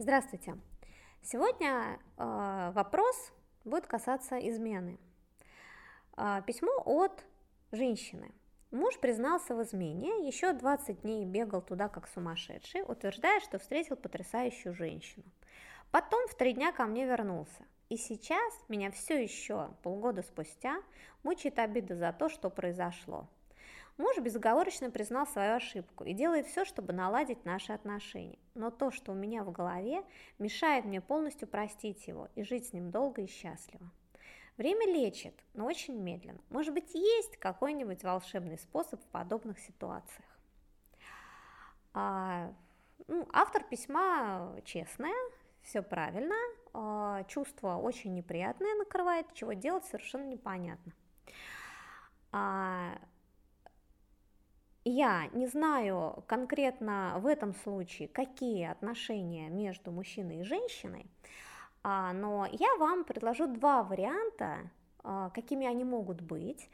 Здравствуйте. Сегодня э, вопрос будет касаться измены. Э, письмо от женщины. Муж признался в измене, еще 20 дней бегал туда как сумасшедший, утверждая, что встретил потрясающую женщину. Потом в три дня ко мне вернулся. И сейчас меня все еще, полгода спустя, мучает обида за то, что произошло. Муж безоговорочно признал свою ошибку и делает все, чтобы наладить наши отношения. Но то, что у меня в голове, мешает мне полностью простить его и жить с ним долго и счастливо. Время лечит, но очень медленно. Может быть, есть какой-нибудь волшебный способ в подобных ситуациях. А, ну, автор письма честная, все правильно, а, чувство очень неприятное накрывает, чего делать совершенно непонятно. А, я не знаю конкретно в этом случае, какие отношения между мужчиной и женщиной, а, но я вам предложу два варианта, а, какими они могут быть.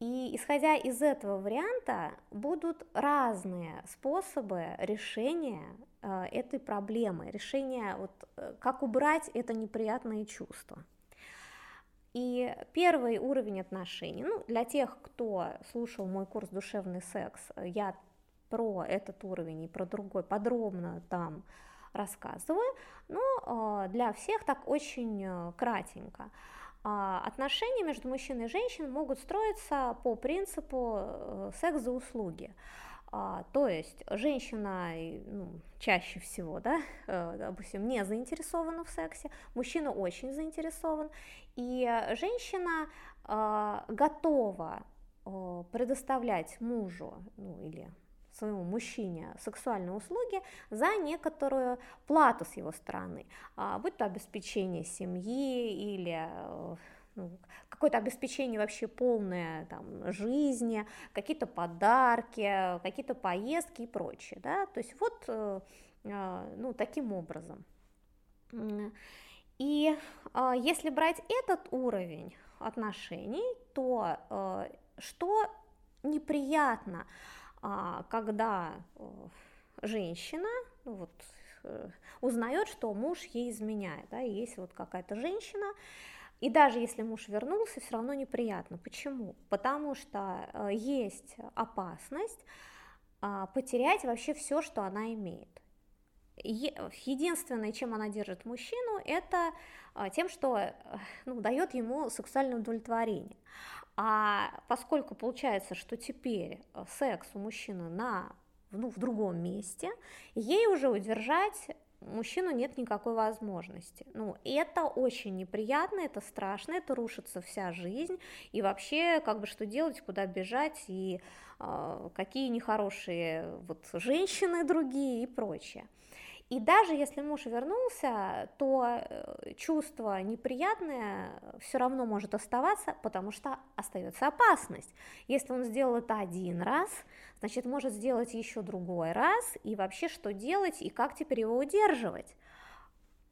И исходя из этого варианта будут разные способы решения а, этой проблемы, решения, вот, э, как убрать это неприятное чувство. И первый уровень отношений, ну, для тех, кто слушал мой курс «Душевный секс», я про этот уровень и про другой подробно там рассказываю, но э, для всех так очень э, кратенько. А, отношения между мужчиной и женщиной могут строиться по принципу э, секс за услуги. А, то есть женщина ну, чаще всего, да, э, допустим, не заинтересована в сексе, мужчина очень заинтересован, и женщина а, готова предоставлять мужу ну, или своему мужчине сексуальные услуги за некоторую плату с его стороны, а, будь то обеспечение семьи или э, какое-то обеспечение вообще полное там, жизни, какие-то подарки, какие-то поездки и прочее. Да? То есть вот э, э, ну, таким образом. И э, если брать этот уровень отношений, то что неприятно, а, когда женщина ну, вот, узнает, что муж ей изменяет, да, и есть вот какая-то женщина, и даже если муж вернулся, все равно неприятно. Почему? Потому что э, есть опасность а, потерять вообще все, что она имеет. Единственное, чем она держит мужчину, это а, тем, что э, ну, дает ему сексуальное удовлетворение. А поскольку получается, что теперь э, секс у мужчины на, ну, в другом месте, ей уже удержать мужчину нет никакой возможности. Ну, это очень неприятно, это страшно, это рушится вся жизнь, и вообще, как бы, что делать, куда бежать, и э, какие нехорошие вот женщины другие и прочее. И даже если муж вернулся, то э, чувство неприятное все равно может оставаться, потому что остается опасность. Если он сделал это один раз, значит, может сделать еще другой раз, и вообще что делать, и как теперь его удерживать.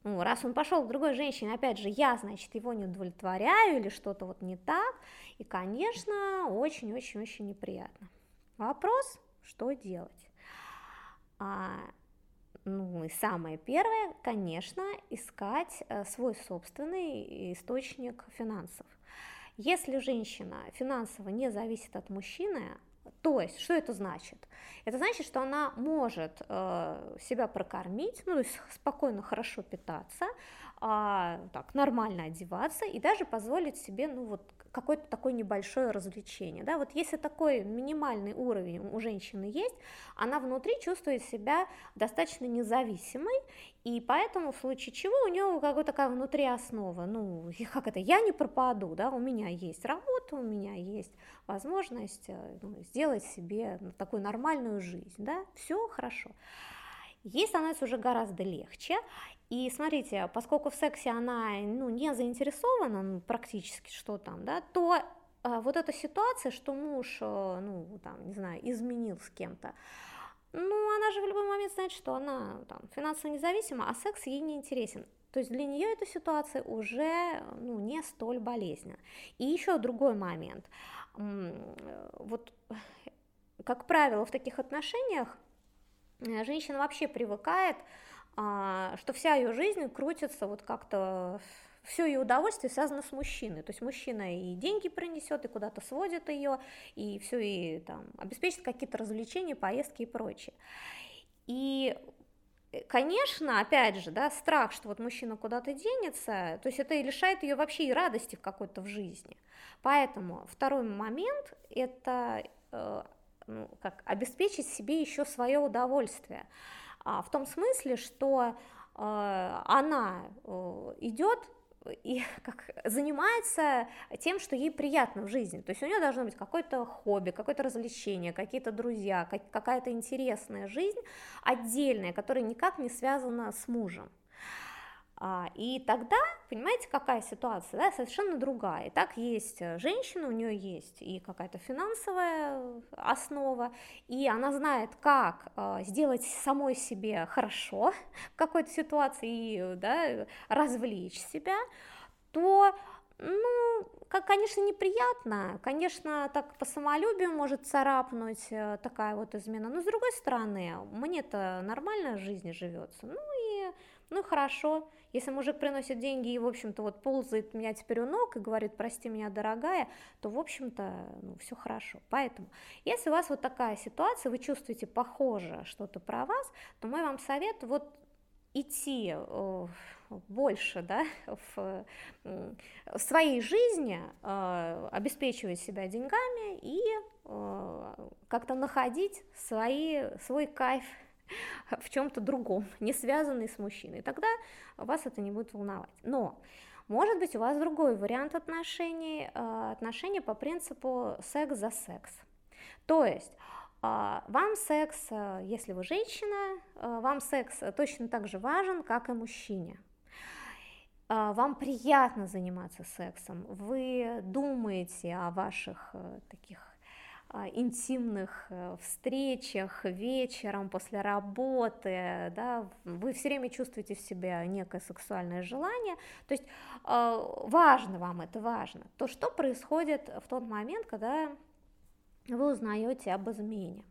Ну, раз он пошел к другой женщине, опять же, я, значит, его не удовлетворяю или что-то вот не так, и, конечно, очень-очень-очень неприятно. Вопрос, что делать? Ну и самое первое, конечно, искать э, свой собственный источник финансов. Если женщина финансово не зависит от мужчины, то есть, что это значит? Это значит, что она может э, себя прокормить, ну, то есть спокойно, хорошо питаться, э, так, нормально одеваться и даже позволить себе, ну, вот, какое-то такое небольшое развлечение. Да? Вот если такой минимальный уровень у женщины есть, она внутри чувствует себя достаточно независимой, и поэтому в случае чего у нее какая-то такая внутри основа, ну, как это, я не пропаду, да, у меня есть работа, у меня есть возможность э, ну, сделать себе такую нормальную жизнь, да, все хорошо ей становится уже гораздо легче. И смотрите, поскольку в сексе она ну, не заинтересована ну, практически, что там, да, то э, вот эта ситуация, что муж, э, ну, там, не знаю, изменил с кем-то, ну, она же в любой момент знает, что она там финансово независима, а секс ей не интересен. То есть для нее эта ситуация уже ну, не столь болезненна. И еще другой момент. Вот, как правило, в таких отношениях э, женщина вообще привыкает а, что вся ее жизнь крутится вот как-то все ее удовольствие связано с мужчиной. То есть мужчина и деньги принесет, и куда-то сводит ее, и все, и там обеспечит какие-то развлечения, поездки и прочее. И Э, конечно, опять же, да, страх, что вот мужчина куда-то денется, то есть это и лишает ее вообще и радости в какой-то в жизни. Поэтому второй момент – это э, ну, как обеспечить себе еще свое удовольствие. А, в том смысле, что э, она э, идет и как занимается тем, что ей приятно в жизни. То есть у нее должно быть какое-то хобби, какое-то развлечение, какие-то друзья, как, какая-то интересная жизнь отдельная, которая никак не связана с мужем. А, и тогда, понимаете, какая ситуация, да, совершенно другая. так есть женщина, у нее есть и какая-то финансовая основа, и она знает, как а, сделать самой себе хорошо в какой-то ситуации и да, развлечь себя, то ну, как, конечно, неприятно, конечно, так по самолюбию может царапнуть э, такая вот измена, но с другой стороны, мне-то нормально в жизни живется, ну ну хорошо, если мужик приносит деньги и, в общем-то, вот ползает меня теперь у ног и говорит, прости меня, дорогая, то, в общем-то, ну, все хорошо. Поэтому, если у вас вот такая ситуация, вы чувствуете похоже что-то про вас, то мой вам совет вот идти э, больше да, в, в своей жизни, э, обеспечивать себя деньгами и э, как-то находить свои, свой кайф в чем-то другом, не связанный с мужчиной. Тогда вас это не будет волновать. Но может быть у вас другой вариант отношений, э, отношения по принципу секс за секс. То есть э, вам секс, э, если вы женщина, вам секс точно так же важен, как и мужчине. Вам приятно заниматься сексом, вы думаете о ваших таких интимных э, встречах вечером после работы, да, вы все время чувствуете в себе некое сексуальное желание, то есть а, важно вам это, важно. То, что происходит в тот момент, когда вы узнаете об измене.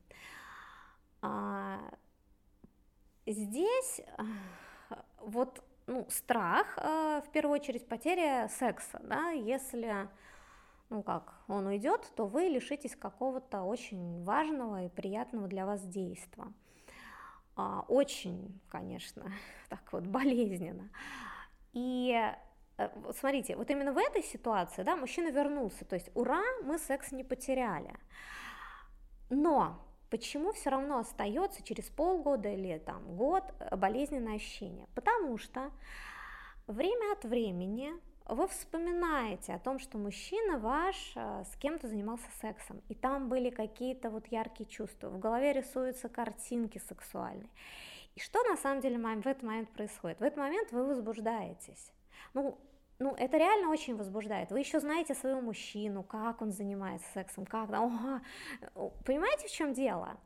А, здесь вот ну, страх, в первую очередь, потеря секса, да, если ну как, он уйдет, то вы лишитесь какого-то очень важного и приятного для вас действия. А, очень, конечно, так вот болезненно. И э, смотрите, вот именно в этой ситуации, да, мужчина вернулся, то есть ура, мы секс не потеряли. Но почему все равно остается через полгода или там год болезненное ощущение? Потому что время от времени вы вспоминаете о том, что мужчина ваш э, с кем-то занимался сексом, и там были какие-то вот яркие чувства, в голове рисуются картинки сексуальные. И что на самом деле в этот момент происходит? В этот момент вы возбуждаетесь. Ну, ну, это реально очень возбуждает. Вы еще знаете своего мужчину, как он занимается сексом, как... Ого. Понимаете, в чем дело?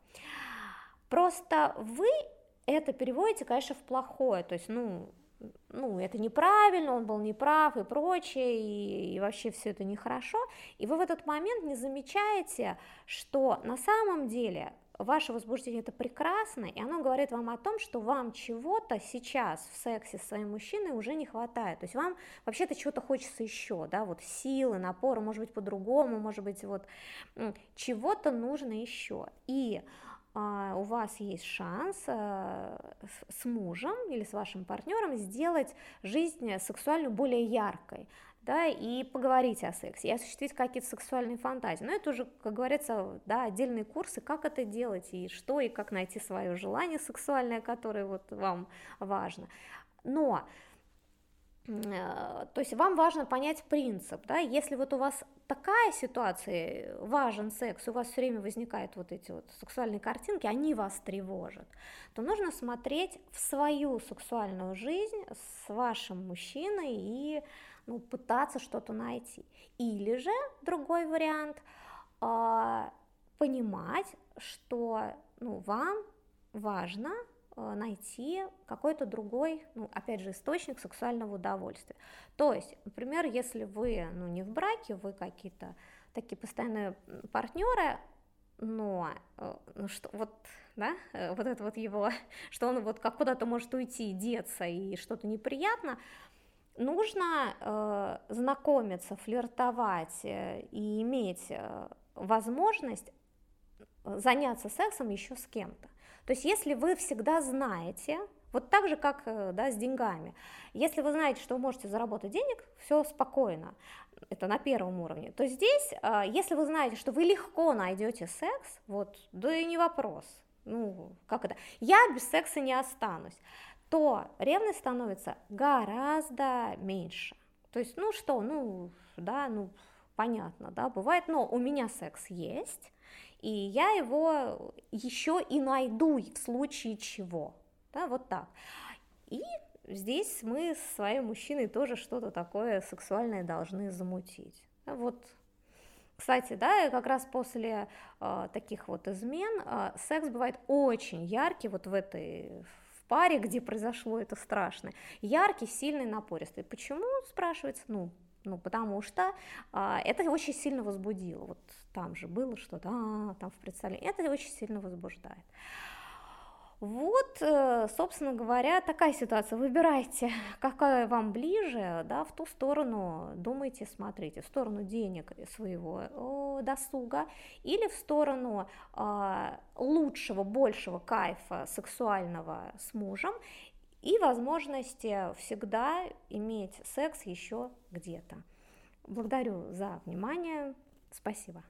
Просто вы это переводите, конечно, в плохое. То есть, ну, ну, это неправильно, он был неправ и прочее, и, и вообще все это нехорошо, и вы в этот момент не замечаете, что на самом деле ваше возбуждение это прекрасно, и оно говорит вам о том, что вам чего-то сейчас в сексе с своим мужчиной уже не хватает, то есть вам вообще-то чего-то хочется еще, да, вот силы, напора, может быть по-другому, может быть вот чего-то нужно еще, и у вас есть шанс э, с мужем или с вашим партнером сделать жизнь сексуальную более яркой, да, и поговорить о сексе, и осуществить какие-то сексуальные фантазии. Но это уже, как говорится, да, отдельные курсы, как это делать, и что, и как найти свое желание сексуальное, которое вот вам важно. Но Э, то есть вам важно понять принцип, да, если вот у вас такая ситуация, важен секс, у вас все время возникают вот эти вот сексуальные картинки, они вас тревожат, то нужно смотреть в свою сексуальную жизнь с вашим мужчиной и ну, пытаться что-то найти. Или же другой вариант, э, понимать, что ну, вам важно найти какой-то другой, ну, опять же, источник сексуального удовольствия. То есть, например, если вы ну, не в браке, вы какие-то такие постоянные партнеры, но э, ну, что, вот да, э, вот это вот его, что он вот как куда-то может уйти, деться и что-то неприятно, нужно э, знакомиться, флиртовать э, и иметь э, возможность заняться сексом еще с кем-то. То есть если вы всегда знаете, вот так же, как э, да, с деньгами. Если вы знаете, что вы можете заработать денег, все спокойно, это на первом уровне, то здесь, э, если вы знаете, что вы легко найдете секс, вот, да и не вопрос, ну, как это, я без секса не останусь, то ревность становится гораздо меньше. То есть, ну что, ну, да, ну, понятно, да, бывает, но у меня секс есть, и я его еще и найду в случае чего, да, вот так. И здесь мы с своим мужчиной тоже что-то такое сексуальное должны замутить. Вот кстати, да, как раз после э, таких вот измен э, секс бывает очень яркий вот в этой в паре, где произошло это страшное, яркий, сильный, напористый. Почему, спрашивается, ну, ну, потому что а, это очень сильно возбудило. Вот там же было что-то, а, там в представлении. Это очень сильно возбуждает. Вот, э, собственно говоря, такая ситуация. Выбирайте, какая вам ближе, да, в ту сторону думайте, смотрите, в сторону денег своего досуга или в сторону а, лучшего, большего кайфа сексуального с мужем и возможности всегда иметь секс еще где-то. Благодарю за внимание. Спасибо.